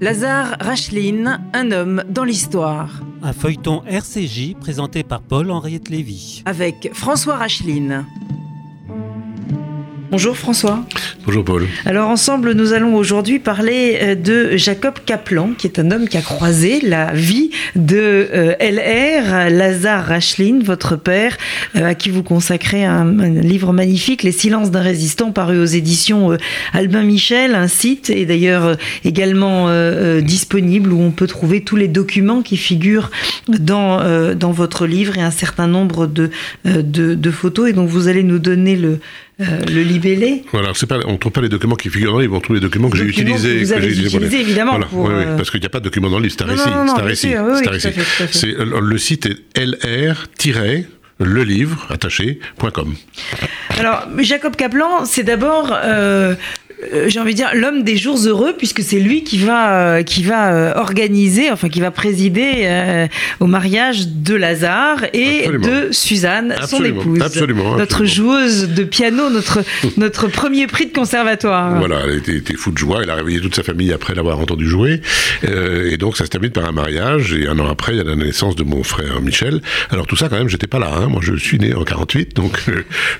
Lazare Racheline, un homme dans l'histoire. Un feuilleton RCJ présenté par Paul-Henriette Lévy. Avec François Racheline. Bonjour François. Bonjour Paul. Alors ensemble, nous allons aujourd'hui parler euh, de Jacob Kaplan, qui est un homme qui a croisé la vie de euh, LR, Lazare Racheline, votre père, euh, à qui vous consacrez un, livre magnifique, Les silences d'un résistant, paru aux éditions Albin Michel, un site est d'ailleurs également disponible où on peut trouver tous les documents qui figurent dans, dans votre livre et un certain nombre de, de, de photos. Et donc vous allez nous donner le euh, le libellé. Voilà, pas, on ne trouve pas les documents qui figurent dans le livre, on trouve les documents que j'ai utilisés. Que vous avez utilisés, évidemment. pour, oui, parce qu'il n'y a pas de documents dans le livre, c'est un récit. C'est un récit. récit. le site est lr- le livre attaché.com. Alors, Jacob Kaplan, c'est d'abord euh, euh, j'ai envie de dire l'homme des jours heureux puisque c'est lui qui va euh, qui va euh, organiser enfin qui va présider au mariage de Lazare et de Suzanne son épouse. Absolument, notre joueuse de piano notre notre premier prix de conservatoire. Voilà elle était, était, fou de joie. Elle a réveillé toute sa famille après l'avoir entendu jouer. Et donc ça se termine par un mariage. Et un an après il y a la naissance de mon frère Michel. Alors tout ça quand même j'étais pas là hein. moi je suis né en 48 donc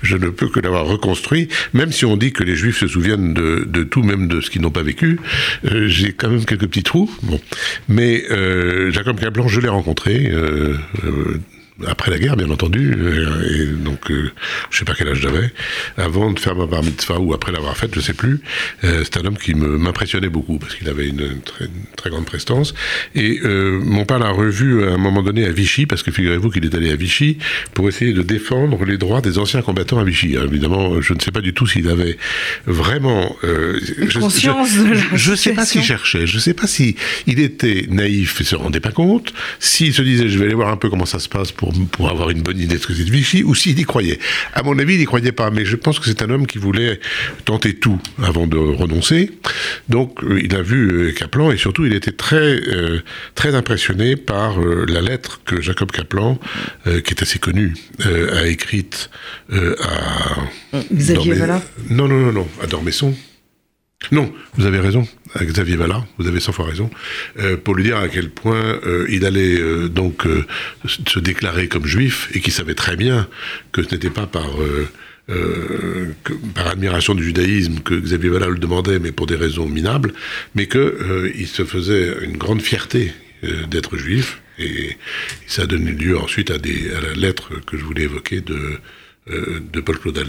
je ne peux que l'avoir reconstruit. Même si on dit que les juifs se souviennent de de, tout, même de ce qu'ils n'ont pas vécu, euh, j'ai quand même quelques petits trous. Bon. Mais euh, Jacob Caplan, je l'ai rencontré euh, après la guerre, bien entendu, euh, et donc euh, je sais pas quel âge j'avais, avant de faire ma bar mitzvah ou après l'avoir faite, je sais plus. Euh, c'est un homme qui m'impressionnait beaucoup parce qu'il avait une très, très, grande prestance. Et euh, mon père l'a revu à un moment donné à Vichy, parce que figurez-vous qu'il est allé à Vichy pour essayer de défendre les droits des anciens combattants à Vichy. évidemment, je ne sais pas du tout s'il avait vraiment conscience je, de Je ne sais pas s'il cherchait, je ne sais pas si il était naïf et se rendait pas compte, s'il se disait je vais aller voir un peu comment ça se passe pour pour, avoir une bonne idée de ce que c'est de Vichy, ou s'il y croyait. À mon avis, il n'y croyait pas, mais je pense que c'est un homme qui voulait tenter tout avant de renoncer. Donc, euh, il a vu Kaplan, euh, et surtout, il était très, euh, très impressionné par la lettre que Jacob Kaplan, qui est assez connu, a écrite à... Xavier Valla Non, non, non, non, à Dormesson. Non, vous avez raison, Xavier Valla, vous avez 100 fois raison, euh, pour lui dire à quel point euh, il allait euh, donc se déclarer comme juif et qu'il savait très bien que ce n'était pas par, par admiration du judaïsme que Xavier Valla le demandait, mais pour des raisons minables, mais qu'il se faisait une grande fierté d'être juif et ça a donné lieu ensuite à, des, à la lettre que je voulais évoquer de euh, de Paul Claudel.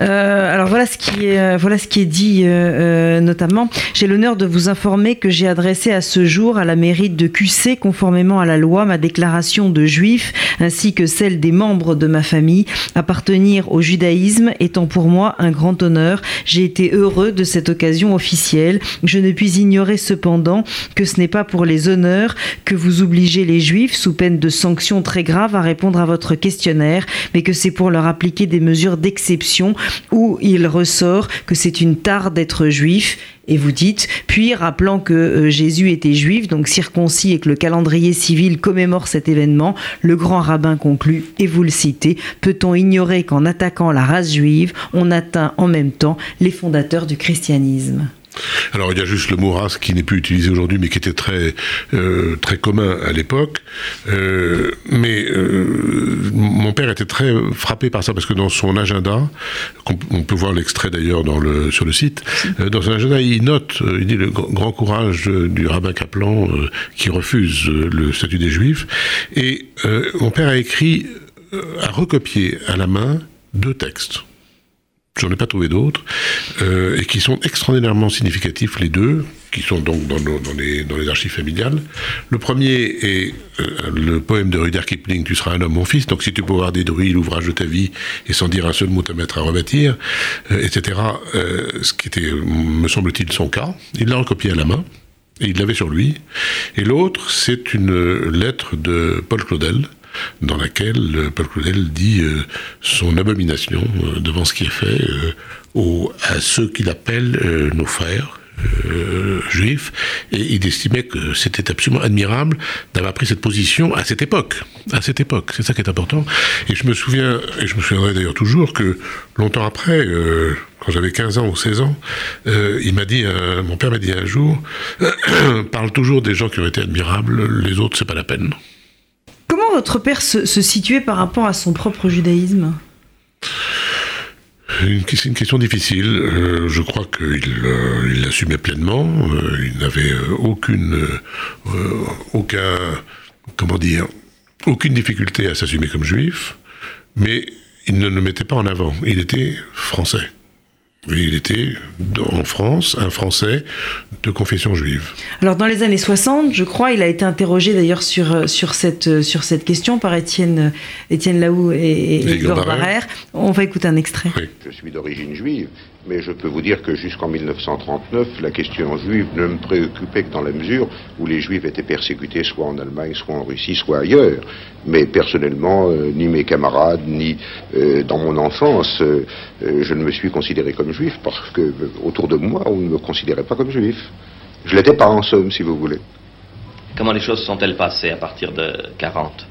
Euh, alors voilà ce qui est, euh, voilà ce qui est dit notamment. J'ai l'honneur de vous informer que j'ai adressé à ce jour à la mairie de QC, conformément à la loi, ma déclaration de juif ainsi que celle des membres de ma famille. Appartenir au judaïsme étant pour moi un grand honneur. J'ai été heureux de cette occasion officielle. Je ne puis ignorer cependant que ce n'est pas pour les honneurs que vous obligez les juifs, sous peine de sanctions très graves, à répondre à votre questionnaire, mais que c'est pour leur appliquer des mesures d'exception où il ressort que c'est une tare d'être juif. Et vous dites, puis rappelant que euh, Jésus était juif, donc circoncis, et que le calendrier civil commémore cet événement, le grand rabbin conclut, et vous le citez, peut-on ignorer qu'en attaquant la race juive, on atteint en même temps les fondateurs du christianisme? Alors il y a juste le mot race qui n'est plus utilisé aujourd'hui, mais qui était très euh, très commun à l'époque. Euh, mais euh, mon père était très frappé par ça parce que dans son agenda, on peut voir l'extrait d'ailleurs sur le site, dans son agenda il note, il dit le grand courage du rabbin Kaplan qui refuse le statut des Juifs. Et mon père a écrit, a recopié à la main deux textes j'en ai pas trouvé d'autres, euh, et qui sont extraordinairement significatifs, les deux, qui sont donc dans, les, archives familiales. Le premier est euh, le poème de Rudyard Kipling, Tu seras un homme, mon fils, donc si tu peux avoir détruit l'ouvrage de ta vie et sans dire un seul mot te mettre à rebâtir, euh, etc., ce qui était, me semble-t-il, son cas, il l'a recopié à la main, et il l'avait sur lui. Et l'autre, c'est une lettre de Paul Claudel, dans laquelle euh, Paul Claudel dit euh, son abomination euh, devant ce qui est fait à ceux qu'il appelle nos frères, euh, juif, et il estimait que c'était absolument admirable d'avoir pris cette position à cette époque. À cette époque, c'est ça qui est important. Et je me souviens, et je me souviendrai d'ailleurs toujours que longtemps après, quand j'avais 15 ans ou 16 ans, il m'a dit, mon père m'a dit un jour, parle toujours des gens qui ont été admirables, les autres c'est pas la peine. Votre père se, situait par rapport à son propre judaïsme c'est une question difficile. Euh, je crois qu'il euh, l'assumait pleinement. Euh, il n'avait aucune, aucun, comment dire, aucune difficulté à s'assumer comme juif, mais il ne le mettait pas en avant. Il était français. Il était en France un Français de confession juive. Alors dans les années 60, je crois, il a été interrogé d'ailleurs sur, sur, cette, sur cette question par Étienne, Étienne Laou et, Igor Barrère. On va écouter un extrait. Je suis d'origine juive, mais je peux vous dire que jusqu'en 1939, la question juive ne me préoccupait que dans la mesure où les juifs étaient persécutés soit en Allemagne, soit en Russie, soit ailleurs. Mais personnellement, euh, ni mes camarades, ni euh, dans mon enfance, euh, je ne me suis considéré comme juif parce que autour de moi, on ne me considérait pas comme juif. Je l'étais pas en somme, si vous voulez. Comment les choses sont-elles passées à partir de 40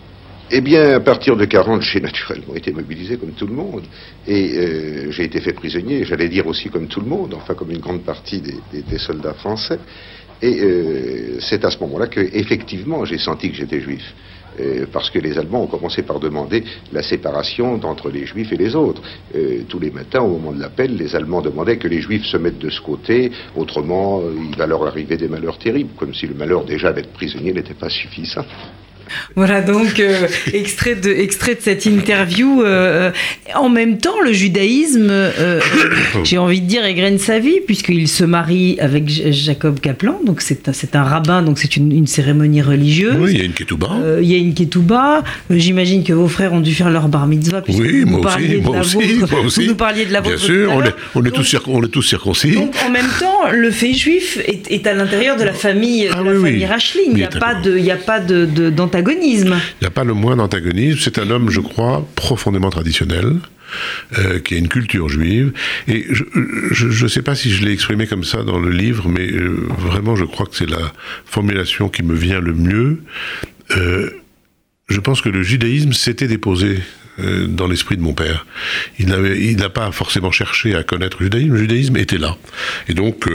eh bien, à partir de 40, j'ai naturellement été mobilisé comme tout le monde. Et euh, j'ai été fait prisonnier, j'allais dire aussi comme tout le monde, enfin comme une grande partie des, soldats français. Et euh, c'est à ce moment-là que, effectivement, j'ai senti que j'étais juif. Euh, parce que les Allemands ont commencé par demander la séparation entre les Juifs et les autres. tous les matins, au moment de l'appel, les Allemands demandaient que les Juifs se mettent de ce côté, autrement il va leur arriver des malheurs terribles, comme si le malheur déjà d'être prisonnier n'était pas suffisant. Voilà donc euh, extrait, de, extrait de cette interview. Euh, en même temps, le judaïsme, euh, j'ai envie de dire, égrène sa vie, puisqu'il se marie avec Jacob Kaplan, donc c'est un, rabbin, donc c'est une, cérémonie religieuse. Oui, il y a une ketouba. il y a une ketouba. J'imagine que vos frères ont dû faire leur bar mitzvah. Oui, moi aussi, moi aussi, moi aussi, Vous nous parliez de la vôtre. Bien sûr, on est, on, est tous on est tous circoncis. Donc en même temps, le fait juif est, à l'intérieur de la famille, ah, de la famille Il n'y a, pas de, il n'y a pas de, de il n'y a pas le moins d'antagonisme. C'est un homme, je crois, profondément traditionnel. Euh, qui a une culture juive. Et je ne sais pas si je l'ai exprimé comme ça dans le livre, mais euh, vraiment, je crois que c'est la formulation qui me vient le mieux. Euh, je pense que le judaïsme s'était déposé dans l'esprit de mon père. Il n'a pas forcément cherché à connaître le judaïsme, le judaïsme était là. Et donc,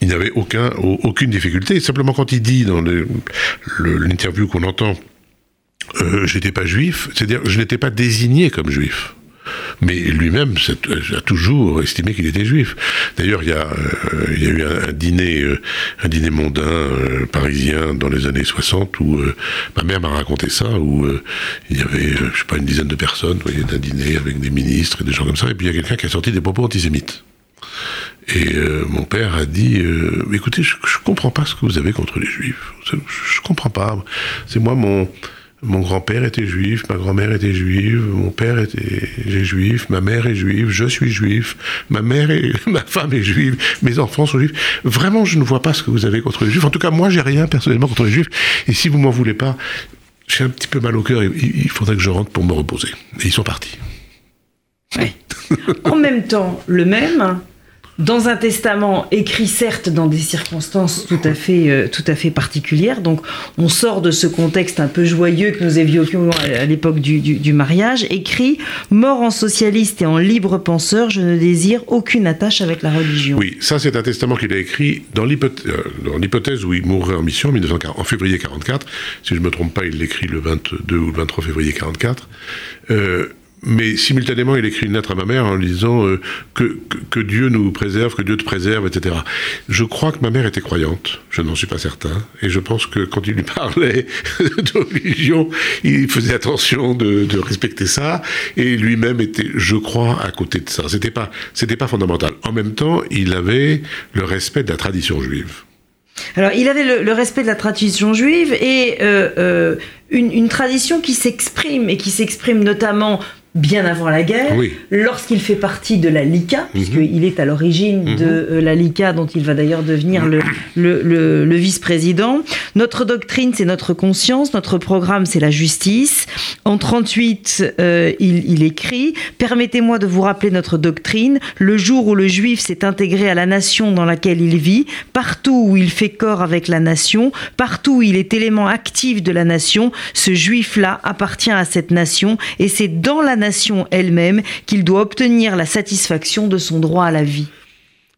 il n'avait aucun, aucune difficulté. Simplement quand il dit dans l'interview qu'on entend, euh, j'étais pas juif, c'est-à-dire je n'étais pas désigné comme juif. Mais lui-même a toujours estimé qu'il était juif. D'ailleurs, il y a, euh, eu un, dîner, euh, un dîner mondain euh, parisien dans les années 60 où ma mère m'a raconté ça, où il y avait, je sais pas, une dizaine de personnes, vous voyez, d'un dîner avec des ministres et des gens comme ça, et puis il y a quelqu'un qui a sorti des propos antisémites. Et euh, mon père a dit euh, écoutez, je, ne comprends pas ce que vous avez contre les juifs. Je, ne comprends pas. C'est moi mon mon grand-père était juif, ma grand-mère était juive, mon père était juif, ma mère est juive, je suis juif, ma mère et ma femme est juive, mes enfants sont juifs. Vraiment, je ne vois pas ce que vous avez contre les juifs. En tout cas, moi, j'ai rien personnellement contre les juifs. Et si vous m'en voulez pas, j'ai un petit peu mal au cœur. Il, faudrait que je rentre pour me reposer. Et ils sont partis. Oui. en même temps, le même dans un testament écrit certes dans des circonstances tout à fait, euh, tout à fait particulières. Donc on sort de ce contexte un peu joyeux que nous évoquions à l'époque du, mariage, écrit Mort en socialiste et en libre penseur, je ne désire aucune attache avec la religion. Oui, ça c'est un testament qu'il a écrit dans euh, l'hypothèse où il mourrait en mission en, février 44. Si je ne me trompe pas, il l'écrit le 22 ou le 23 février 44. Euh, mais simultanément, il écrit une lettre à ma mère en lui disant euh, que, que, Dieu nous préserve, que Dieu te préserve, etc. Je crois que ma mère était croyante, je n'en suis pas certain, et je pense que quand il lui parlait de religion, il faisait attention de, respecter ça, et lui-même était, je crois, à côté de ça. C'était pas, c'était pas fondamental. En même temps, il avait le respect de la tradition juive. Alors, il avait le, respect de la tradition juive et euh, euh, une, tradition qui s'exprime et qui s'exprime notamment bien avant la guerre, lorsqu'il fait partie de la LICA, mhm. puisqu'il est à l'origine mhm. de euh, la LICA, dont il va d'ailleurs devenir le, le, vice-président. Notre doctrine, c'est notre conscience, notre programme, c'est la justice. En 38, euh, il, il écrit Permettez-moi de vous rappeler notre doctrine. Le jour où le juif s'est intégré à la nation dans laquelle il vit, partout où il fait corps avec la nation, partout où il est élément actif de la nation, ce juif-là appartient à cette nation et c'est dans la nation elle-même qu'il doit obtenir la satisfaction de son droit à la vie.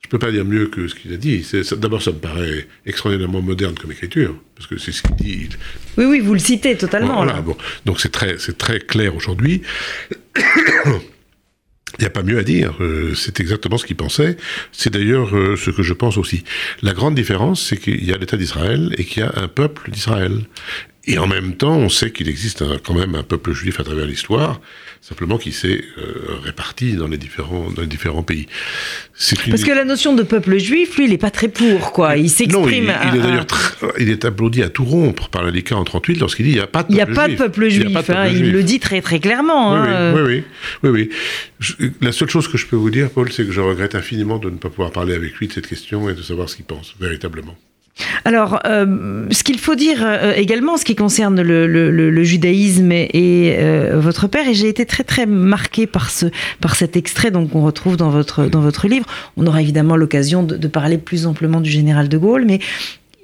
Je ne peux pas dire mieux que ce qu'il a dit. D'abord, ça me paraît extraordinairement moderne comme écriture, parce que c'est ce qu'il dit. Oui, oui, vous le citez totalement. Voilà, bon. Donc c'est très, très clair aujourd'hui. Il n'y a pas mieux à dire, euh, c'est exactement ce qu'il pensait, c'est d'ailleurs euh, ce que je pense aussi. La grande différence, c'est qu'il y a l'État d'Israël et qu'il y a un peuple d'Israël. Et en même temps, on sait qu'il existe quand même un peuple juif à travers l'histoire, simplement qui s'est euh, réparti dans les différents dans les différents pays. Parce que la notion de peuple juif, lui, il n'est pas très pour, quoi. Il s'exprime. Non, il, est d'ailleurs il est applaudi à tout rompre par l'Alika en 38 lorsqu'il dit il n'y a pas de peuple juif. Il n'y a pas de peuple juif. Hein, il le dit très très clairement. Oui, hein, oui, oui, oui, oui, la seule chose que je peux vous dire, Paul, c'est que je regrette infiniment de ne pas pouvoir parler avec lui de cette question et de savoir ce qu'il pense véritablement. Alors, euh, ce qu'il faut dire euh, également, ce qui concerne le, judaïsme et, euh, votre père, et j'ai été très très marqué par ce par cet extrait donc qu'on retrouve dans votre dans votre livre. On aura évidemment l'occasion de, parler plus amplement du général de Gaulle, mais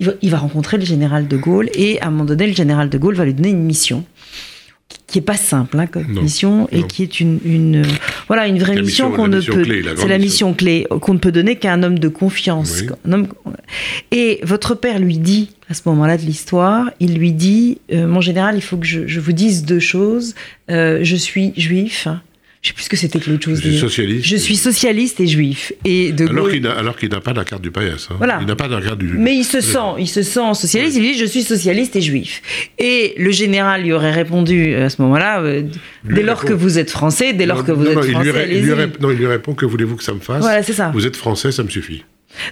il va rencontrer le général de Gaulle et à un moment donné, le général de Gaulle va lui donner une mission qui est pas simple hein, comme mission et qui est une, une voilà une vraie mission, qu'on ne peut c'est la mission. clé qu'on ne peut donner qu'à un homme de confiance et votre père lui dit à ce moment-là de l'histoire il lui dit euh, mon général il faut que je, je vous dise deux choses. Euh, je suis juif je sais plus ce que c'était que l'autre chose. Je suis socialiste. Je suis socialiste et juif. Et de alors qu'il n'a pas la carte du païas. Hein. Voilà. Il n'a pas la carte du. Mais il se sent, il se sent socialiste. Il dit je suis socialiste et juif. Et le général lui aurait répondu à ce moment-là euh, dès lors que vous êtes français, dès lors que vous êtes français. Il lui, non, il lui répond que voulez-vous que ça me fasse Voilà, c'est ça. Vous êtes français, ça me suffit.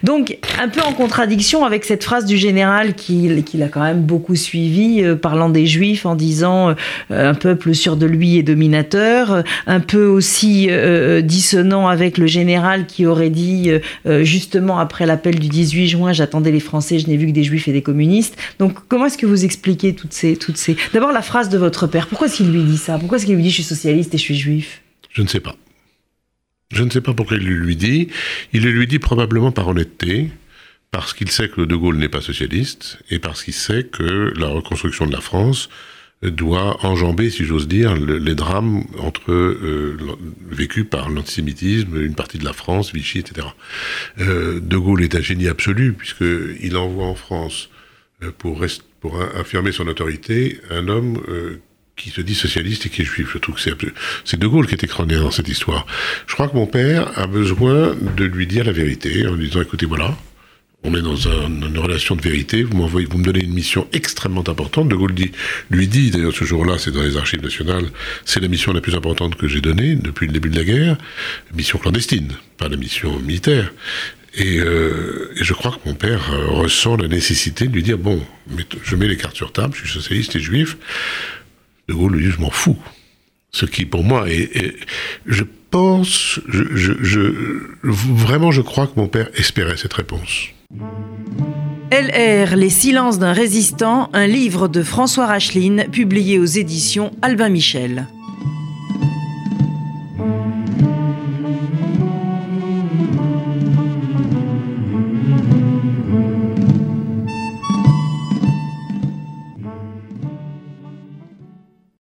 Donc, un peu en contradiction avec cette phrase du général qu'il qui a quand même beaucoup suivi, euh, parlant des Juifs en disant euh, un peuple sûr de lui et dominateur, un peu aussi euh, dissonant avec le général qui aurait dit justement après l'appel du 18 juin, j'attendais les Français, je n'ai vu que des Juifs et des communistes. Donc, comment est-ce que vous expliquez toutes ces, toutes ces... D'abord, la phrase de votre père, pourquoi est-ce qu'il lui dit ça? Pourquoi est-ce qu'il lui dit je suis socialiste et je suis juif? Je ne sais pas. Je ne sais pas pourquoi il le lui dit. Il le lui dit probablement par honnêteté, parce qu'il sait que De Gaulle n'est pas socialiste, et parce qu'il sait que la reconstruction de la France doit enjamber, si j'ose dire, les drames entre euh, vécus par l'antisémitisme, une partie de la France, Vichy, etc. Euh, de Gaulle est un génie absolu, puisqu'il envoie en France, euh, pour, affirmer son autorité, un homme qui se dit socialiste et qui est juif. Je trouve que c'est De Gaulle qui est extraordinaire dans cette histoire. Je crois que mon père a besoin de lui dire la vérité en lui disant écoutez, voilà, on est dans une relation de vérité, vous m'envoyez, vous me donnez une mission extrêmement importante. De Gaulle dit, lui dit, d'ailleurs ce jour-là, c'est dans les archives nationales, c'est la mission la plus importante que j'ai donnée depuis le début de la guerre, mission clandestine, pas la mission militaire. Et, euh, et, je crois que mon père euh, ressent la nécessité de lui dire bon, je mets les cartes sur table, je suis socialiste et juif. De Gaulle je m'en fous. Ce qui, pour moi, est, je pense, vraiment, je crois que mon père espérait cette réponse. LR, Les silences d'un résistant, un livre de François Racheline, publié aux éditions Albin Michel.